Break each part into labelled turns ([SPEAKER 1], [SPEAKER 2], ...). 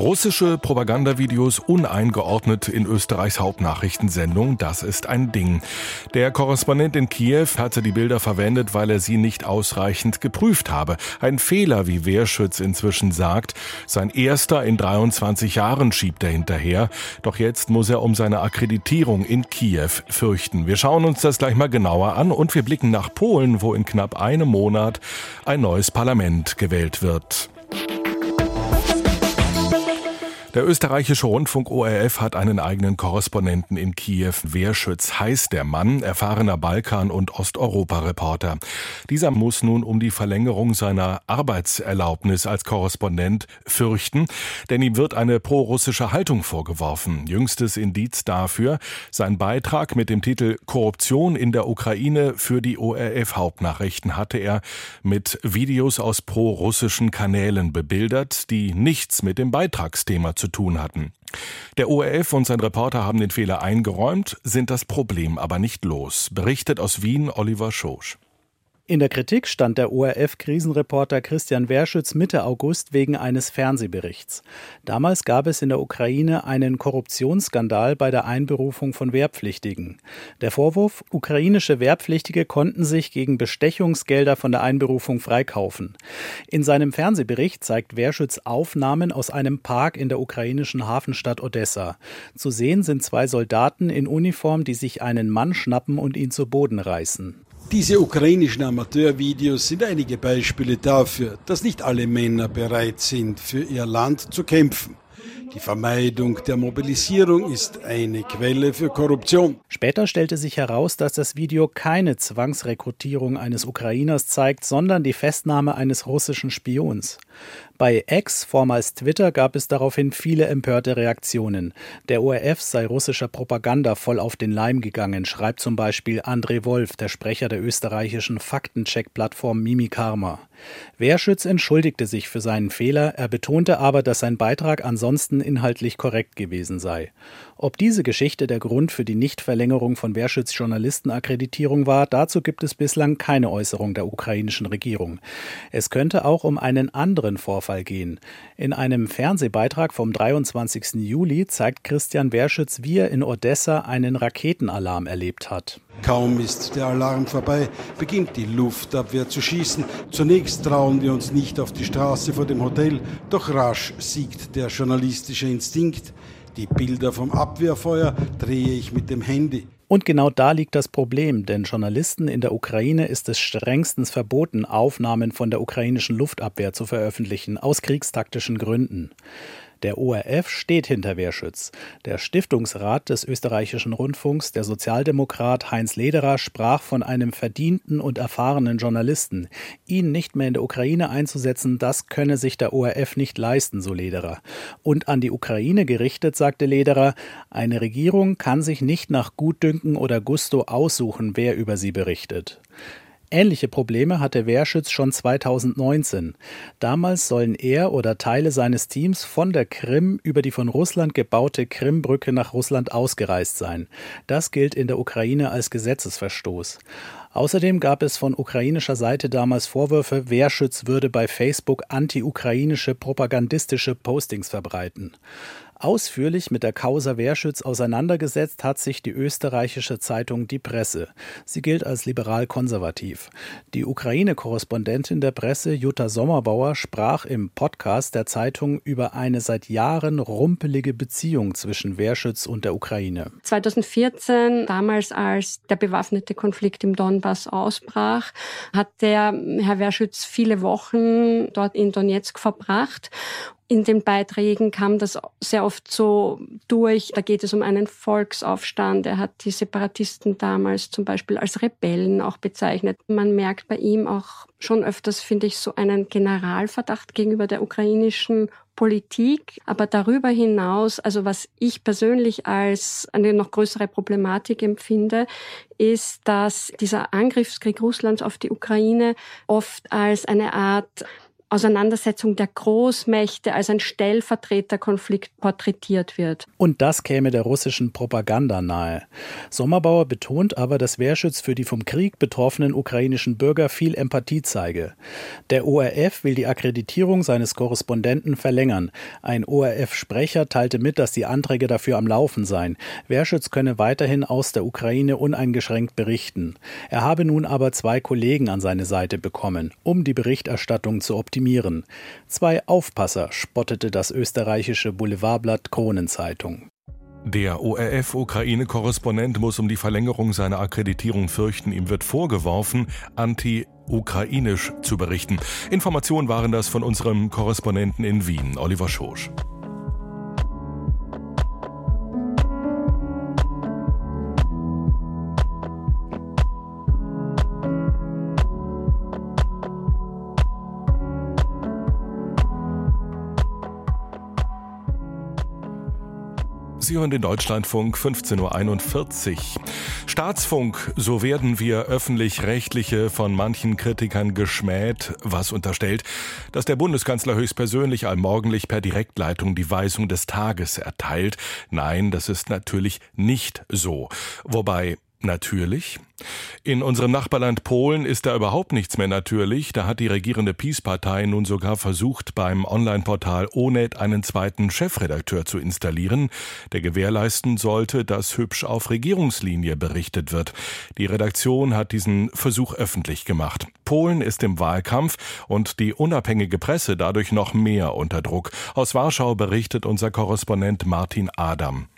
[SPEAKER 1] Russische Propagandavideos uneingeordnet in Österreichs Hauptnachrichtensendung, das ist ein Ding. Der Korrespondent in Kiew hatte die Bilder verwendet, weil er sie nicht ausreichend geprüft habe. Ein Fehler, wie Wehrschütz inzwischen sagt. Sein erster in 23 Jahren schiebt er hinterher. Doch jetzt muss er um seine Akkreditierung in Kiew fürchten. Wir schauen uns das gleich mal genauer an und wir blicken nach Polen, wo in knapp einem Monat ein neues Parlament gewählt wird. Der österreichische Rundfunk ORF hat einen eigenen Korrespondenten in Kiew. Wehrschütz heißt der Mann, erfahrener Balkan- und Osteuropa-Reporter. Dieser muss nun um die Verlängerung seiner Arbeitserlaubnis als Korrespondent fürchten, denn ihm wird eine prorussische Haltung vorgeworfen. Jüngstes Indiz dafür sein Beitrag mit dem Titel Korruption in der Ukraine für die ORF-Hauptnachrichten hatte er mit Videos aus prorussischen Kanälen bebildert, die nichts mit dem Beitragsthema zu tun hatten. Der ORF und sein Reporter haben den Fehler eingeräumt, sind das Problem aber nicht los, berichtet aus Wien Oliver Schosch.
[SPEAKER 2] In der Kritik stand der ORF-Krisenreporter Christian Werschütz Mitte August wegen eines Fernsehberichts. Damals gab es in der Ukraine einen Korruptionsskandal bei der Einberufung von Wehrpflichtigen. Der Vorwurf, ukrainische Wehrpflichtige konnten sich gegen Bestechungsgelder von der Einberufung freikaufen. In seinem Fernsehbericht zeigt Werschütz Aufnahmen aus einem Park in der ukrainischen Hafenstadt Odessa. Zu sehen sind zwei Soldaten in Uniform, die sich einen Mann schnappen und ihn zu Boden reißen.
[SPEAKER 3] Diese ukrainischen Amateurvideos sind einige Beispiele dafür, dass nicht alle Männer bereit sind, für ihr Land zu kämpfen. Die Vermeidung der Mobilisierung ist eine Quelle für Korruption.
[SPEAKER 2] Später stellte sich heraus, dass das Video keine Zwangsrekrutierung eines Ukrainers zeigt, sondern die Festnahme eines russischen Spions. Bei X, vormals Twitter, gab es daraufhin viele empörte Reaktionen. Der ORF sei russischer Propaganda voll auf den Leim gegangen, schreibt zum Beispiel André Wolf, der Sprecher der österreichischen Faktencheck-Plattform Mimikarma. Wehrschütz entschuldigte sich für seinen Fehler, er betonte aber, dass sein Beitrag ansonsten inhaltlich korrekt gewesen sei. Ob diese Geschichte der Grund für die Nichtverlängerung von Wehrschütz Journalistenakkreditierung war, dazu gibt es bislang keine Äußerung der ukrainischen Regierung. Es könnte auch um einen anderen Vorfall gehen. In einem Fernsehbeitrag vom 23. Juli zeigt Christian Wehrschütz, wie er in Odessa einen Raketenalarm erlebt hat.
[SPEAKER 3] Kaum ist der Alarm vorbei, beginnt die Luftabwehr zu schießen. Zunächst trauen wir uns nicht auf die Straße vor dem Hotel, doch rasch siegt der journalistische Instinkt. Die Bilder vom Abwehrfeuer drehe ich mit dem Handy.
[SPEAKER 2] Und genau da liegt das Problem, denn Journalisten in der Ukraine ist es strengstens verboten, Aufnahmen von der ukrainischen Luftabwehr zu veröffentlichen, aus kriegstaktischen Gründen. Der ORF steht hinter Wehrschütz. Der Stiftungsrat des österreichischen Rundfunks, der Sozialdemokrat Heinz Lederer, sprach von einem verdienten und erfahrenen Journalisten. Ihn nicht mehr in der Ukraine einzusetzen, das könne sich der ORF nicht leisten, so Lederer. Und an die Ukraine gerichtet, sagte Lederer, eine Regierung kann sich nicht nach Gutdünken oder Gusto aussuchen, wer über sie berichtet. Ähnliche Probleme hatte Wehrschütz schon 2019. Damals sollen er oder Teile seines Teams von der Krim über die von Russland gebaute Krimbrücke nach Russland ausgereist sein. Das gilt in der Ukraine als Gesetzesverstoß. Außerdem gab es von ukrainischer Seite damals Vorwürfe, Wehrschütz würde bei Facebook anti-ukrainische propagandistische Postings verbreiten. Ausführlich mit der Causa Wehrschütz auseinandergesetzt hat sich die österreichische Zeitung Die Presse. Sie gilt als liberal-konservativ. Die Ukraine-Korrespondentin der Presse Jutta Sommerbauer sprach im Podcast der Zeitung über eine seit Jahren rumpelige Beziehung zwischen Wehrschütz und der Ukraine.
[SPEAKER 4] 2014, damals als der bewaffnete Konflikt im Donbass ausbrach, hat der Herr Wehrschütz viele Wochen dort in Donetsk verbracht in den Beiträgen kam das sehr oft so durch. Da geht es um einen Volksaufstand. Er hat die Separatisten damals zum Beispiel als Rebellen auch bezeichnet. Man merkt bei ihm auch schon öfters, finde ich, so einen Generalverdacht gegenüber der ukrainischen Politik. Aber darüber hinaus, also was ich persönlich als eine noch größere Problematik empfinde, ist, dass dieser Angriffskrieg Russlands auf die Ukraine oft als eine Art Auseinandersetzung der Großmächte als ein Stellvertreterkonflikt porträtiert wird.
[SPEAKER 2] Und das käme der russischen Propaganda nahe. Sommerbauer betont aber, dass Wehrschütz für die vom Krieg betroffenen ukrainischen Bürger viel Empathie zeige. Der ORF will die Akkreditierung seines Korrespondenten verlängern. Ein ORF-Sprecher teilte mit, dass die Anträge dafür am Laufen seien. Wehrschütz könne weiterhin aus der Ukraine uneingeschränkt berichten. Er habe nun aber zwei Kollegen an seine Seite bekommen, um die Berichterstattung zu optimieren optimieren. Zwei Aufpasser spottete das österreichische Boulevardblatt Kronenzeitung.
[SPEAKER 1] Der ORF-Ukraine-Korrespondent muss um die Verlängerung seiner Akkreditierung fürchten. Ihm wird vorgeworfen, anti-ukrainisch zu berichten. Informationen waren das von unserem Korrespondenten in Wien, Oliver Schosch. Sie hören den Deutschlandfunk 15.41 Uhr. Staatsfunk, so werden wir öffentlich-rechtliche von manchen Kritikern geschmäht, was unterstellt, dass der Bundeskanzler höchstpersönlich allmorgendlich per Direktleitung die Weisung des Tages erteilt. Nein, das ist natürlich nicht so. Wobei Natürlich. In unserem Nachbarland Polen ist da überhaupt nichts mehr natürlich. Da hat die regierende Peace-Partei nun sogar versucht, beim Online-Portal Onet einen zweiten Chefredakteur zu installieren, der gewährleisten sollte, dass hübsch auf Regierungslinie berichtet wird. Die Redaktion hat diesen Versuch öffentlich gemacht. Polen ist im Wahlkampf und die unabhängige Presse dadurch noch mehr unter Druck. Aus Warschau berichtet unser Korrespondent Martin Adam.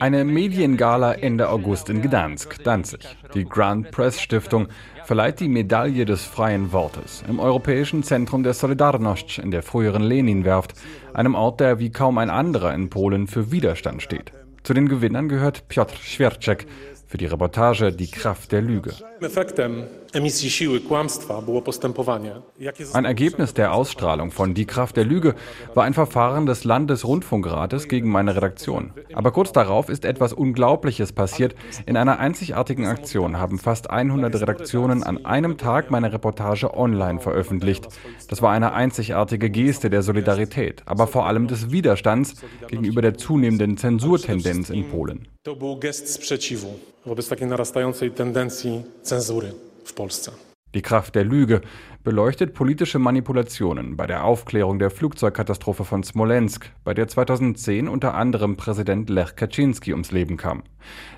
[SPEAKER 5] Eine Mediengala Ende August in Gdansk, Danzig. Die Grand Press Stiftung verleiht die Medaille des freien Wortes im Europäischen Zentrum der Solidarność in der früheren Leninwerft, einem Ort, der wie kaum ein anderer in Polen für Widerstand steht. Zu den Gewinnern gehört Piotr Schwierczek für die Reportage Die Kraft der Lüge. Ein Ergebnis der Ausstrahlung von Die Kraft der Lüge war ein Verfahren des Landesrundfunkrates gegen meine Redaktion. Aber kurz darauf ist etwas Unglaubliches passiert. In einer einzigartigen Aktion haben fast 100 Redaktionen an einem Tag meine Reportage online veröffentlicht. Das war eine einzigartige Geste der Solidarität, aber vor allem des Widerstands gegenüber der zunehmenden Zensurtendenz in Polen. To był gest sprzeciwu wobec takiej narastającej tendencji cenzury w Polsce. Die Kraft der Lüge beleuchtet politische Manipulationen bei der Aufklärung der Flugzeugkatastrophe von Smolensk, bei der 2010 unter anderem Präsident Lech Kaczynski ums Leben kam.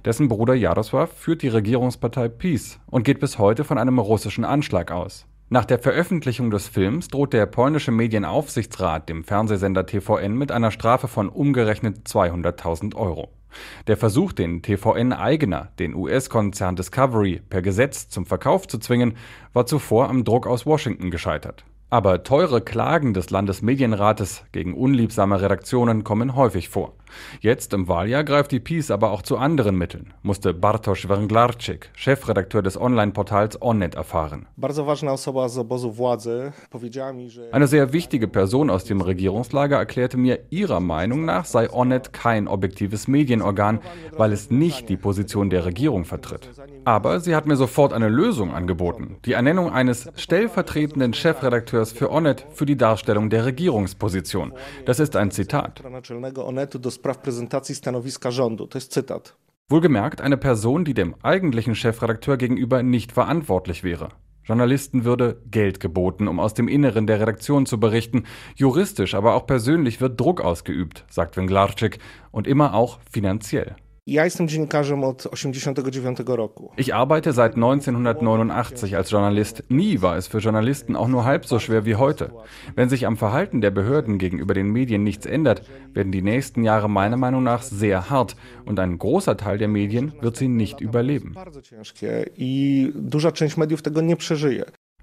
[SPEAKER 5] Dessen Bruder Jarosław führt die Regierungspartei PiS und geht bis heute von einem russischen Anschlag aus. Nach der Veröffentlichung des Films droht der polnische Medienaufsichtsrat dem Fernsehsender TVN mit einer Strafe von umgerechnet 200.000 Euro. Der Versuch, den TVN-Eigener, den US-Konzern Discovery, per Gesetz zum Verkauf zu zwingen, war zuvor am Druck aus Washington gescheitert. Aber teure Klagen des Landesmedienrates gegen unliebsame Redaktionen kommen häufig vor. Jetzt im Wahljahr greift die PiS aber auch zu anderen Mitteln, musste Bartosz Węglarczyk, Chefredakteur des Online-Portals Onnet, erfahren. Eine sehr wichtige Person aus dem Regierungslager erklärte mir, ihrer Meinung nach sei Onnet kein objektives Medienorgan, weil es nicht die Position der Regierung vertritt. Aber sie hat mir sofort eine Lösung angeboten, die Ernennung eines stellvertretenden Chefredakteurs für Onnet für die Darstellung der Regierungsposition. Das ist ein Zitat. Wohlgemerkt eine Person, die dem eigentlichen Chefredakteur gegenüber nicht verantwortlich wäre. Journalisten würde Geld geboten, um aus dem Inneren der Redaktion zu berichten. Juristisch, aber auch persönlich wird Druck ausgeübt, sagt Wenglarczyk, und immer auch finanziell. Ich arbeite seit 1989 als Journalist. Nie war es für Journalisten auch nur halb so schwer wie heute. Wenn sich am Verhalten der Behörden gegenüber den Medien nichts ändert, werden die nächsten Jahre meiner Meinung nach sehr hart und ein großer Teil der Medien wird sie nicht überleben.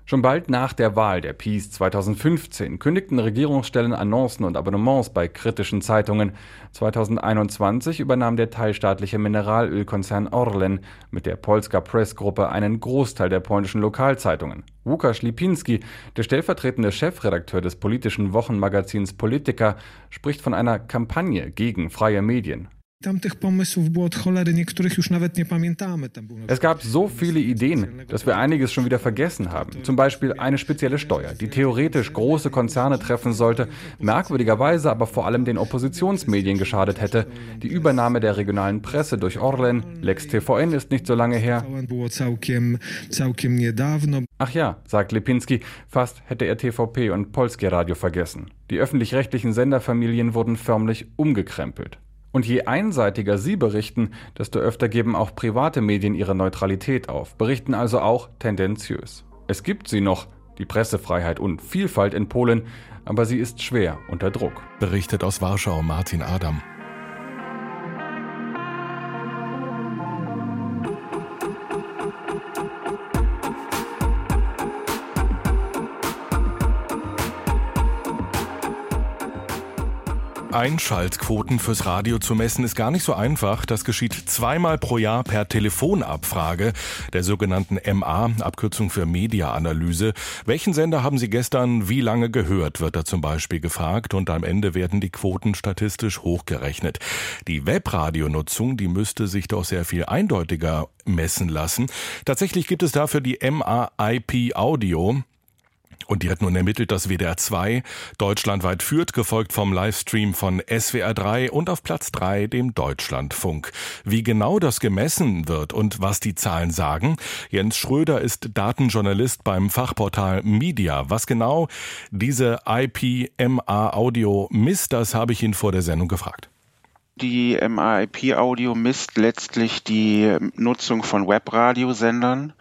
[SPEAKER 5] Schon bald nach der Wahl der Peace 2015 kündigten Regierungsstellen Annoncen und Abonnements bei kritischen Zeitungen. 2021 übernahm der teilstaatliche Mineralölkonzern Orlen mit der Polska Press Gruppe einen Großteil der polnischen Lokalzeitungen. Łukasz Lipinski, der stellvertretende Chefredakteur des politischen Wochenmagazins Polityka, spricht von einer Kampagne gegen freie Medien. Es gab so viele Ideen, dass wir einiges schon wieder vergessen haben. Zum Beispiel eine spezielle Steuer, die theoretisch große Konzerne treffen sollte, merkwürdigerweise aber vor allem den Oppositionsmedien geschadet hätte. Die Übernahme der regionalen Presse durch Orlen, Lex TVN ist nicht so lange her. Ach ja, sagt Lipinski, fast hätte er TVP und Polskie Radio vergessen. Die öffentlich-rechtlichen Senderfamilien wurden förmlich umgekrempelt. Und je einseitiger sie berichten, desto öfter geben auch private Medien ihre Neutralität auf, berichten also auch tendenziös. Es gibt sie noch, die Pressefreiheit und Vielfalt in Polen, aber sie ist schwer unter Druck.
[SPEAKER 1] Berichtet aus Warschau Martin Adam. Einschaltquoten fürs Radio zu messen ist gar nicht so einfach. Das geschieht zweimal pro Jahr per Telefonabfrage, der sogenannten MA, Abkürzung für Mediaanalyse. Welchen Sender haben Sie gestern wie lange gehört, wird da zum Beispiel gefragt und am Ende werden die Quoten statistisch hochgerechnet. Die Webradionutzung, die müsste sich doch sehr viel eindeutiger messen lassen. Tatsächlich gibt es dafür die MA IP Audio. Und die hat nun ermittelt, dass WDR 2 deutschlandweit führt, gefolgt vom Livestream von SWR 3 und auf Platz 3 dem Deutschlandfunk. Wie genau das gemessen wird und was die Zahlen sagen, Jens Schröder ist Datenjournalist beim Fachportal Media. Was genau diese IPMA Audio misst, das habe ich ihn vor der Sendung gefragt.
[SPEAKER 6] Die MAIP-Audio misst letztlich die Nutzung von Webradiosendern.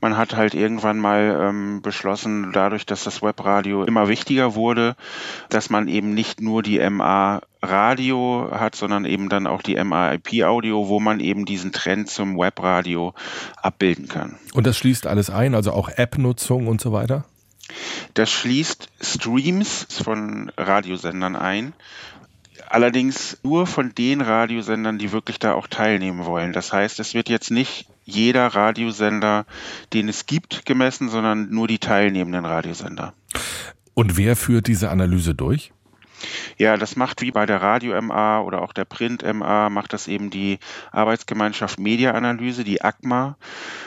[SPEAKER 6] Man hat halt irgendwann mal ähm, beschlossen, dadurch, dass das Webradio immer wichtiger wurde, dass man eben nicht nur die MA Radio hat, sondern eben dann auch die MAIP-Audio, wo man eben diesen Trend zum Webradio abbilden kann.
[SPEAKER 1] Und das schließt alles ein, also auch App-Nutzung und so weiter?
[SPEAKER 6] Das schließt Streams von Radiosendern ein allerdings nur von den Radiosendern, die wirklich da auch teilnehmen wollen. Das heißt, es wird jetzt nicht jeder Radiosender, den es gibt, gemessen, sondern nur die teilnehmenden Radiosender.
[SPEAKER 1] Und wer führt diese Analyse durch?
[SPEAKER 6] Ja, das macht wie bei der Radio MA oder auch der Print MA, macht das eben die Arbeitsgemeinschaft Mediaanalyse, die ACMA.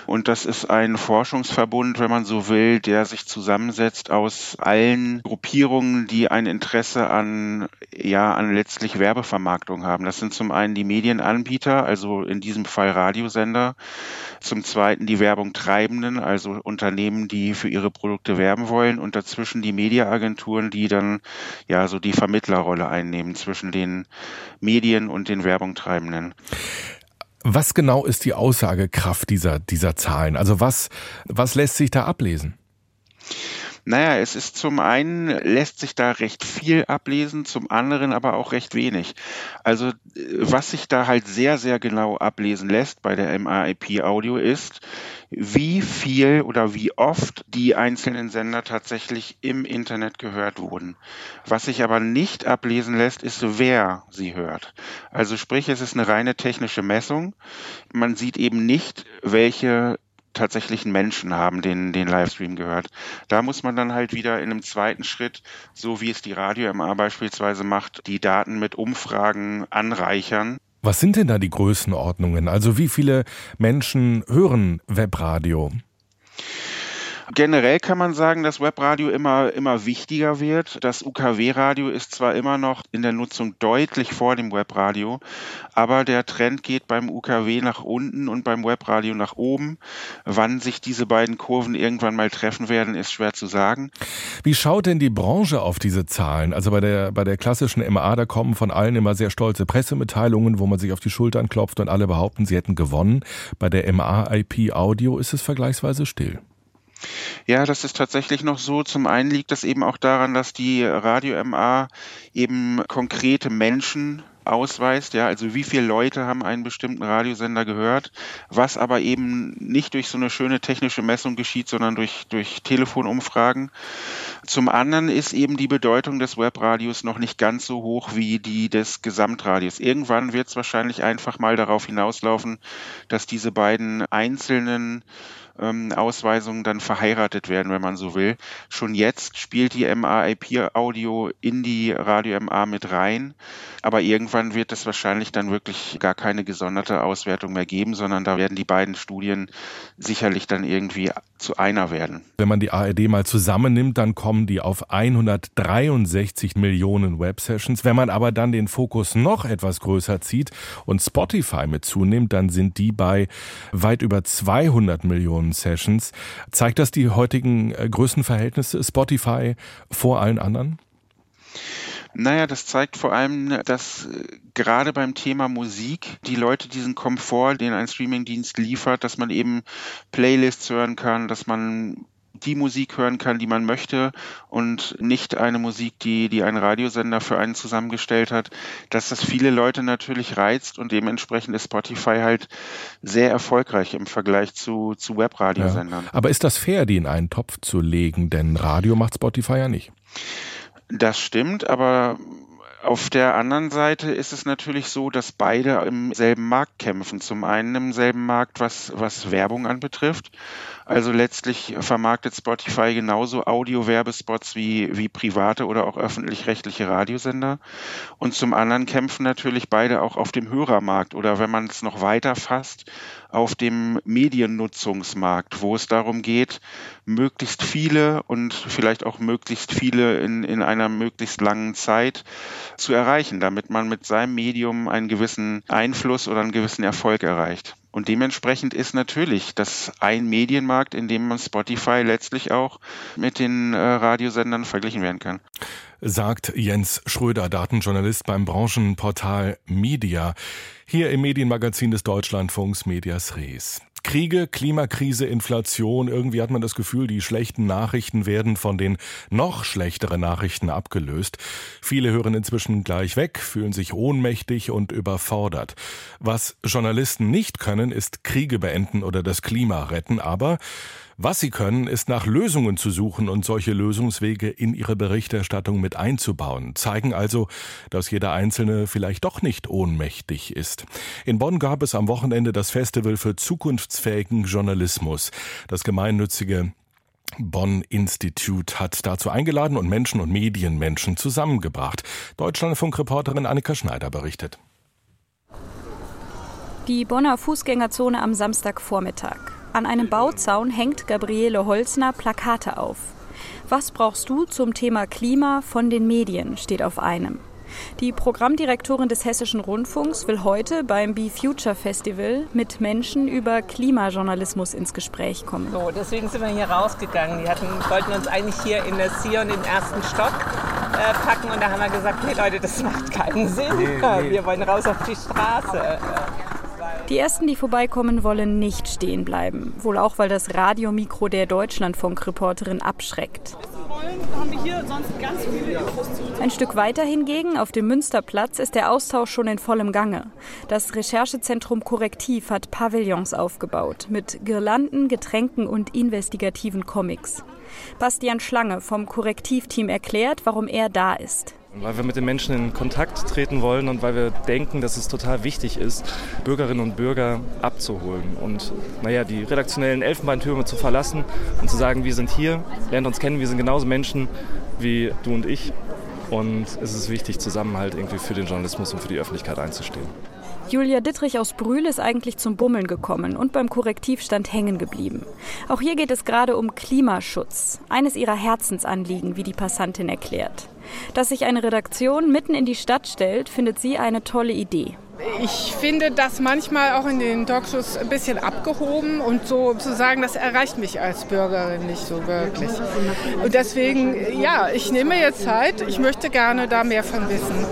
[SPEAKER 6] Und das ist ein Forschungsverbund, wenn man so will, der sich zusammensetzt aus allen Gruppierungen, die ein Interesse an, ja, an letztlich Werbevermarktung haben. Das sind zum einen die Medienanbieter, also in diesem Fall Radiosender. Zum zweiten die Werbung Treibenden, also Unternehmen, die für ihre Produkte werben wollen. Und dazwischen die Mediaagenturen, die dann, ja, so die Vermittlerrolle einnehmen zwischen den Medien und den Werbungtreibenden.
[SPEAKER 1] Was genau ist die Aussagekraft dieser, dieser Zahlen? Also was, was lässt sich da ablesen?
[SPEAKER 6] Naja, es ist zum einen lässt sich da recht viel ablesen, zum anderen aber auch recht wenig. Also was sich da halt sehr, sehr genau ablesen lässt bei der MAIP Audio ist, wie viel oder wie oft die einzelnen Sender tatsächlich im Internet gehört wurden. Was sich aber nicht ablesen lässt, ist, wer sie hört. Also sprich, es ist eine reine technische Messung. Man sieht eben nicht, welche tatsächlichen Menschen haben den, den Livestream gehört. Da muss man dann halt wieder in einem zweiten Schritt, so wie es die Radio MA beispielsweise macht, die Daten mit Umfragen anreichern.
[SPEAKER 1] Was sind denn da die Größenordnungen? Also wie viele Menschen hören Webradio?
[SPEAKER 6] Generell kann man sagen, dass Webradio immer, immer wichtiger wird. Das UKW-Radio ist zwar immer noch in der Nutzung deutlich vor dem Webradio, aber der Trend geht beim UKW nach unten und beim Webradio nach oben. Wann sich diese beiden Kurven irgendwann mal treffen werden, ist schwer zu sagen.
[SPEAKER 1] Wie schaut denn die Branche auf diese Zahlen? Also bei der, bei der klassischen MA, da kommen von allen immer sehr stolze Pressemitteilungen, wo man sich auf die Schultern klopft und alle behaupten, sie hätten gewonnen. Bei der MA IP Audio ist es vergleichsweise still.
[SPEAKER 6] Ja, das ist tatsächlich noch so. Zum einen liegt das eben auch daran, dass die Radio MA eben konkrete Menschen ausweist, ja, also wie viele Leute haben einen bestimmten Radiosender gehört, was aber eben nicht durch so eine schöne technische Messung geschieht, sondern durch, durch Telefonumfragen. Zum anderen ist eben die Bedeutung des Webradios noch nicht ganz so hoch wie die des Gesamtradios. Irgendwann wird es wahrscheinlich einfach mal darauf hinauslaufen, dass diese beiden einzelnen ähm, Ausweisungen dann verheiratet werden, wenn man so will. Schon jetzt spielt die MA-IP-Audio in die Radio MA mit rein, aber irgendwann wird es wahrscheinlich dann wirklich gar keine gesonderte Auswertung mehr geben, sondern da werden die beiden Studien sicherlich dann irgendwie zu einer werden.
[SPEAKER 1] Wenn man die ARD mal zusammennimmt, dann kommen die auf 163 Millionen Websessions. Wenn man aber dann den Fokus noch etwas größer zieht und Spotify mit zunimmt, dann sind die bei weit über 200 Millionen Sessions. Zeigt das die heutigen äh, Größenverhältnisse Spotify vor allen anderen?
[SPEAKER 6] Naja, das zeigt vor allem, dass äh, gerade beim Thema Musik die Leute diesen Komfort, den ein Streamingdienst liefert, dass man eben Playlists hören kann, dass man die Musik hören kann, die man möchte und nicht eine Musik, die, die ein Radiosender für einen zusammengestellt hat, dass das viele Leute natürlich reizt und dementsprechend ist Spotify halt sehr erfolgreich im Vergleich zu, zu Webradiosendern.
[SPEAKER 1] Ja. Aber ist das fair, die in einen Topf zu legen? Denn Radio macht Spotify ja nicht.
[SPEAKER 6] Das stimmt, aber auf der anderen Seite ist es natürlich so, dass beide im selben Markt kämpfen. Zum einen im selben Markt, was, was Werbung anbetrifft also letztlich vermarktet Spotify genauso Audio-Werbespots wie, wie private oder auch öffentlich-rechtliche Radiosender. Und zum anderen kämpfen natürlich beide auch auf dem Hörermarkt oder wenn man es noch weiter fasst, auf dem Mediennutzungsmarkt, wo es darum geht, möglichst viele und vielleicht auch möglichst viele in, in einer möglichst langen Zeit zu erreichen, damit man mit seinem Medium einen gewissen Einfluss oder einen gewissen Erfolg erreicht. Und dementsprechend ist natürlich das ein Medienmarkt, in dem man Spotify letztlich auch mit den äh, Radiosendern verglichen werden kann.
[SPEAKER 1] Sagt Jens Schröder, Datenjournalist beim Branchenportal Media, hier im Medienmagazin des Deutschlandfunks Medias Res. Kriege, Klimakrise, Inflation, irgendwie hat man das Gefühl, die schlechten Nachrichten werden von den noch schlechteren Nachrichten abgelöst. Viele hören inzwischen gleich weg, fühlen sich ohnmächtig und überfordert. Was Journalisten nicht können, ist Kriege beenden oder das Klima retten, aber was sie können, ist nach Lösungen zu suchen und solche Lösungswege in ihre Berichterstattung mit einzubauen, zeigen also, dass jeder Einzelne vielleicht doch nicht ohnmächtig ist. In Bonn gab es am Wochenende das Festival für zukunftsfähigen Journalismus. Das gemeinnützige Bonn Institute hat dazu eingeladen und Menschen und Medienmenschen zusammengebracht. Deutschlandfunk-Reporterin Annika Schneider berichtet.
[SPEAKER 7] Die Bonner Fußgängerzone am Samstagvormittag. An einem Bauzaun hängt Gabriele Holzner Plakate auf. Was brauchst du zum Thema Klima von den Medien steht auf einem. Die Programmdirektorin des Hessischen Rundfunks will heute beim Be Future Festival mit Menschen über Klimajournalismus ins Gespräch kommen.
[SPEAKER 8] So, deswegen sind wir hier rausgegangen. Die hatten, wollten uns eigentlich hier in der Sion im ersten Stock äh, packen und da haben wir gesagt, nee Leute, das macht keinen Sinn. Nee, nee. Wir wollen raus auf die Straße.
[SPEAKER 7] Die ersten, die vorbeikommen, wollen nicht stehen bleiben. Wohl auch, weil das Radiomikro der Deutschlandfunk-Reporterin abschreckt. Ein Stück weiter hingegen, auf dem Münsterplatz, ist der Austausch schon in vollem Gange. Das Recherchezentrum Korrektiv hat Pavillons aufgebaut mit Girlanden, Getränken und investigativen Comics. Bastian Schlange vom Korrektivteam erklärt, warum er da ist.
[SPEAKER 9] Weil wir mit den Menschen in Kontakt treten wollen und weil wir denken, dass es total wichtig ist, Bürgerinnen und Bürger abzuholen und naja, die redaktionellen Elfenbeintürme zu verlassen und zu sagen, wir sind hier, lernt uns kennen, wir sind genauso Menschen wie du und ich. Und es ist wichtig, zusammen halt irgendwie für den Journalismus und für die Öffentlichkeit einzustehen.
[SPEAKER 7] Julia Dittrich aus Brühl ist eigentlich zum Bummeln gekommen und beim Korrektivstand hängen geblieben. Auch hier geht es gerade um Klimaschutz, eines ihrer Herzensanliegen, wie die Passantin erklärt. Dass sich eine Redaktion mitten in die Stadt stellt, findet sie eine tolle Idee.
[SPEAKER 10] Ich finde das manchmal auch in den Talkshows ein bisschen abgehoben und so zu sagen, das erreicht mich als Bürgerin nicht so wirklich. Und deswegen, ja, ich nehme jetzt Zeit. Ich möchte gerne da mehr von wissen.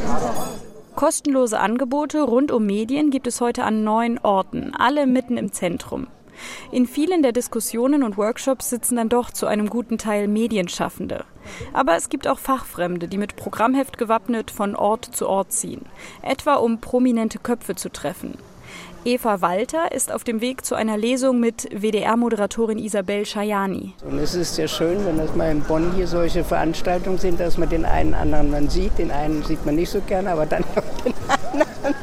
[SPEAKER 7] Kostenlose Angebote rund um Medien gibt es heute an neun Orten, alle mitten im Zentrum. In vielen der Diskussionen und Workshops sitzen dann doch zu einem guten Teil Medienschaffende. Aber es gibt auch Fachfremde, die mit Programmheft gewappnet von Ort zu Ort ziehen, etwa um prominente Köpfe zu treffen. Eva Walter ist auf dem Weg zu einer Lesung mit WDR-Moderatorin Isabel Schajani.
[SPEAKER 11] Und es ist sehr schön, wenn das mal in Bonn hier solche Veranstaltungen sind, dass man den einen anderen man sieht. Den einen sieht man nicht so gerne, aber dann auch den anderen.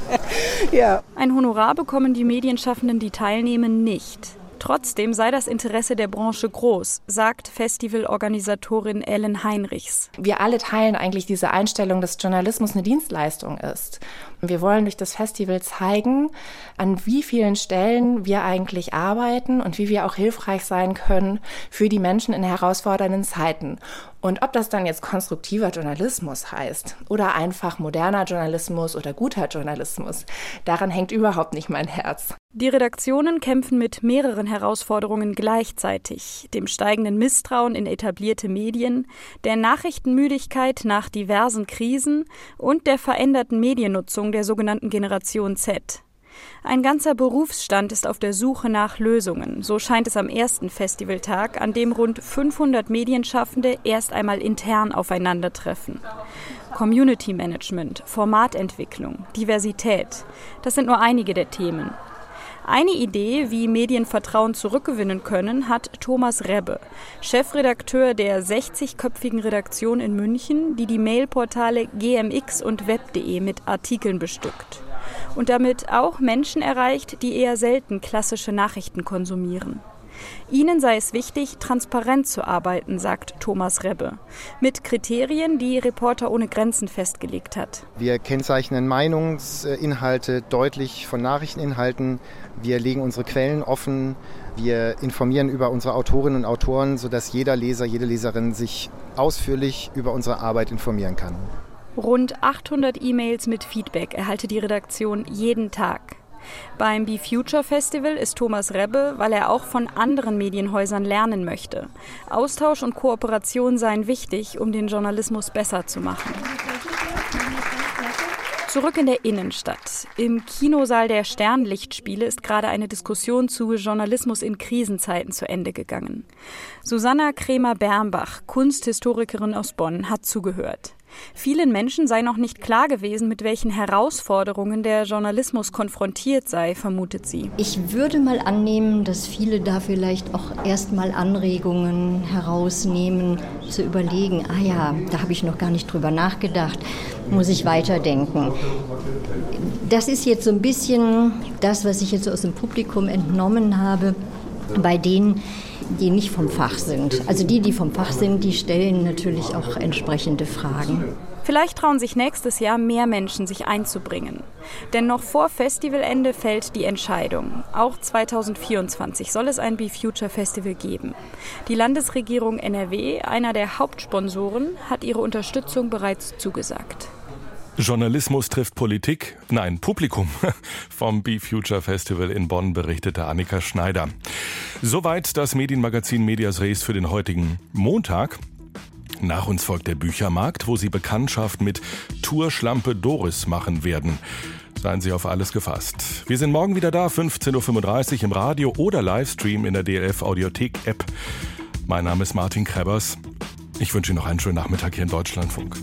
[SPEAKER 7] ja. Ein Honorar bekommen die Medienschaffenden, die teilnehmen, nicht. Trotzdem sei das Interesse der Branche groß, sagt Festivalorganisatorin Ellen Heinrichs.
[SPEAKER 12] Wir alle teilen eigentlich diese Einstellung, dass Journalismus eine Dienstleistung ist. Wir wollen durch das Festival zeigen, an wie vielen Stellen wir eigentlich arbeiten und wie wir auch hilfreich sein können für die Menschen in herausfordernden Zeiten. Und ob das dann jetzt konstruktiver Journalismus heißt oder einfach moderner Journalismus oder guter Journalismus, daran hängt überhaupt nicht mein Herz.
[SPEAKER 7] Die Redaktionen kämpfen mit mehreren Herausforderungen gleichzeitig. Dem steigenden Misstrauen in etablierte Medien, der Nachrichtenmüdigkeit nach diversen Krisen und der veränderten Mediennutzung der sogenannten Generation Z. Ein ganzer Berufsstand ist auf der Suche nach Lösungen. So scheint es am ersten Festivaltag, an dem rund 500 Medienschaffende erst einmal intern aufeinandertreffen. Community Management, Formatentwicklung, Diversität, das sind nur einige der Themen. Eine Idee, wie Medien Vertrauen zurückgewinnen können, hat Thomas Rebbe, Chefredakteur der 60-köpfigen Redaktion in München, die die Mailportale GMX und Web.de mit Artikeln bestückt. Und damit auch Menschen erreicht, die eher selten klassische Nachrichten konsumieren. Ihnen sei es wichtig, transparent zu arbeiten, sagt Thomas Rebbe, mit Kriterien, die Reporter ohne Grenzen festgelegt hat.
[SPEAKER 13] Wir kennzeichnen Meinungsinhalte deutlich von Nachrichteninhalten. Wir legen unsere Quellen offen. Wir informieren über unsere Autorinnen und Autoren, sodass jeder Leser, jede Leserin sich ausführlich über unsere Arbeit informieren kann.
[SPEAKER 7] Rund 800 E-Mails mit Feedback erhalte die Redaktion jeden Tag. Beim Be Future Festival ist Thomas Rebbe, weil er auch von anderen Medienhäusern lernen möchte. Austausch und Kooperation seien wichtig, um den Journalismus besser zu machen. Zurück in der Innenstadt. Im Kinosaal der Sternlichtspiele ist gerade eine Diskussion zu Journalismus in Krisenzeiten zu Ende gegangen. Susanna Kremer-Bernbach, Kunsthistorikerin aus Bonn, hat zugehört. Vielen Menschen sei noch nicht klar gewesen, mit welchen Herausforderungen der Journalismus konfrontiert sei, vermutet sie.
[SPEAKER 14] Ich würde mal annehmen, dass viele da vielleicht auch erstmal Anregungen herausnehmen, zu überlegen, ah ja, da habe ich noch gar nicht drüber nachgedacht, muss ich weiterdenken. Das ist jetzt so ein bisschen das, was ich jetzt aus dem Publikum entnommen habe, bei denen, die nicht vom Fach sind. Also die, die vom Fach sind, die stellen natürlich auch entsprechende Fragen.
[SPEAKER 7] Vielleicht trauen sich nächstes Jahr mehr Menschen, sich einzubringen. Denn noch vor Festivalende fällt die Entscheidung. Auch 2024 soll es ein Be Future Festival geben. Die Landesregierung NRW, einer der Hauptsponsoren, hat ihre Unterstützung bereits zugesagt.
[SPEAKER 1] Journalismus trifft Politik? Nein, Publikum. Vom Be Future Festival in Bonn berichtete Annika Schneider. Soweit das Medienmagazin Medias Res für den heutigen Montag. Nach uns folgt der Büchermarkt, wo Sie Bekanntschaft mit Tourschlampe Doris machen werden. Seien Sie auf alles gefasst. Wir sind morgen wieder da, 15.35 Uhr im Radio oder Livestream in der DLF Audiothek App. Mein Name ist Martin Krebers. Ich wünsche Ihnen noch einen schönen Nachmittag hier in Deutschlandfunk.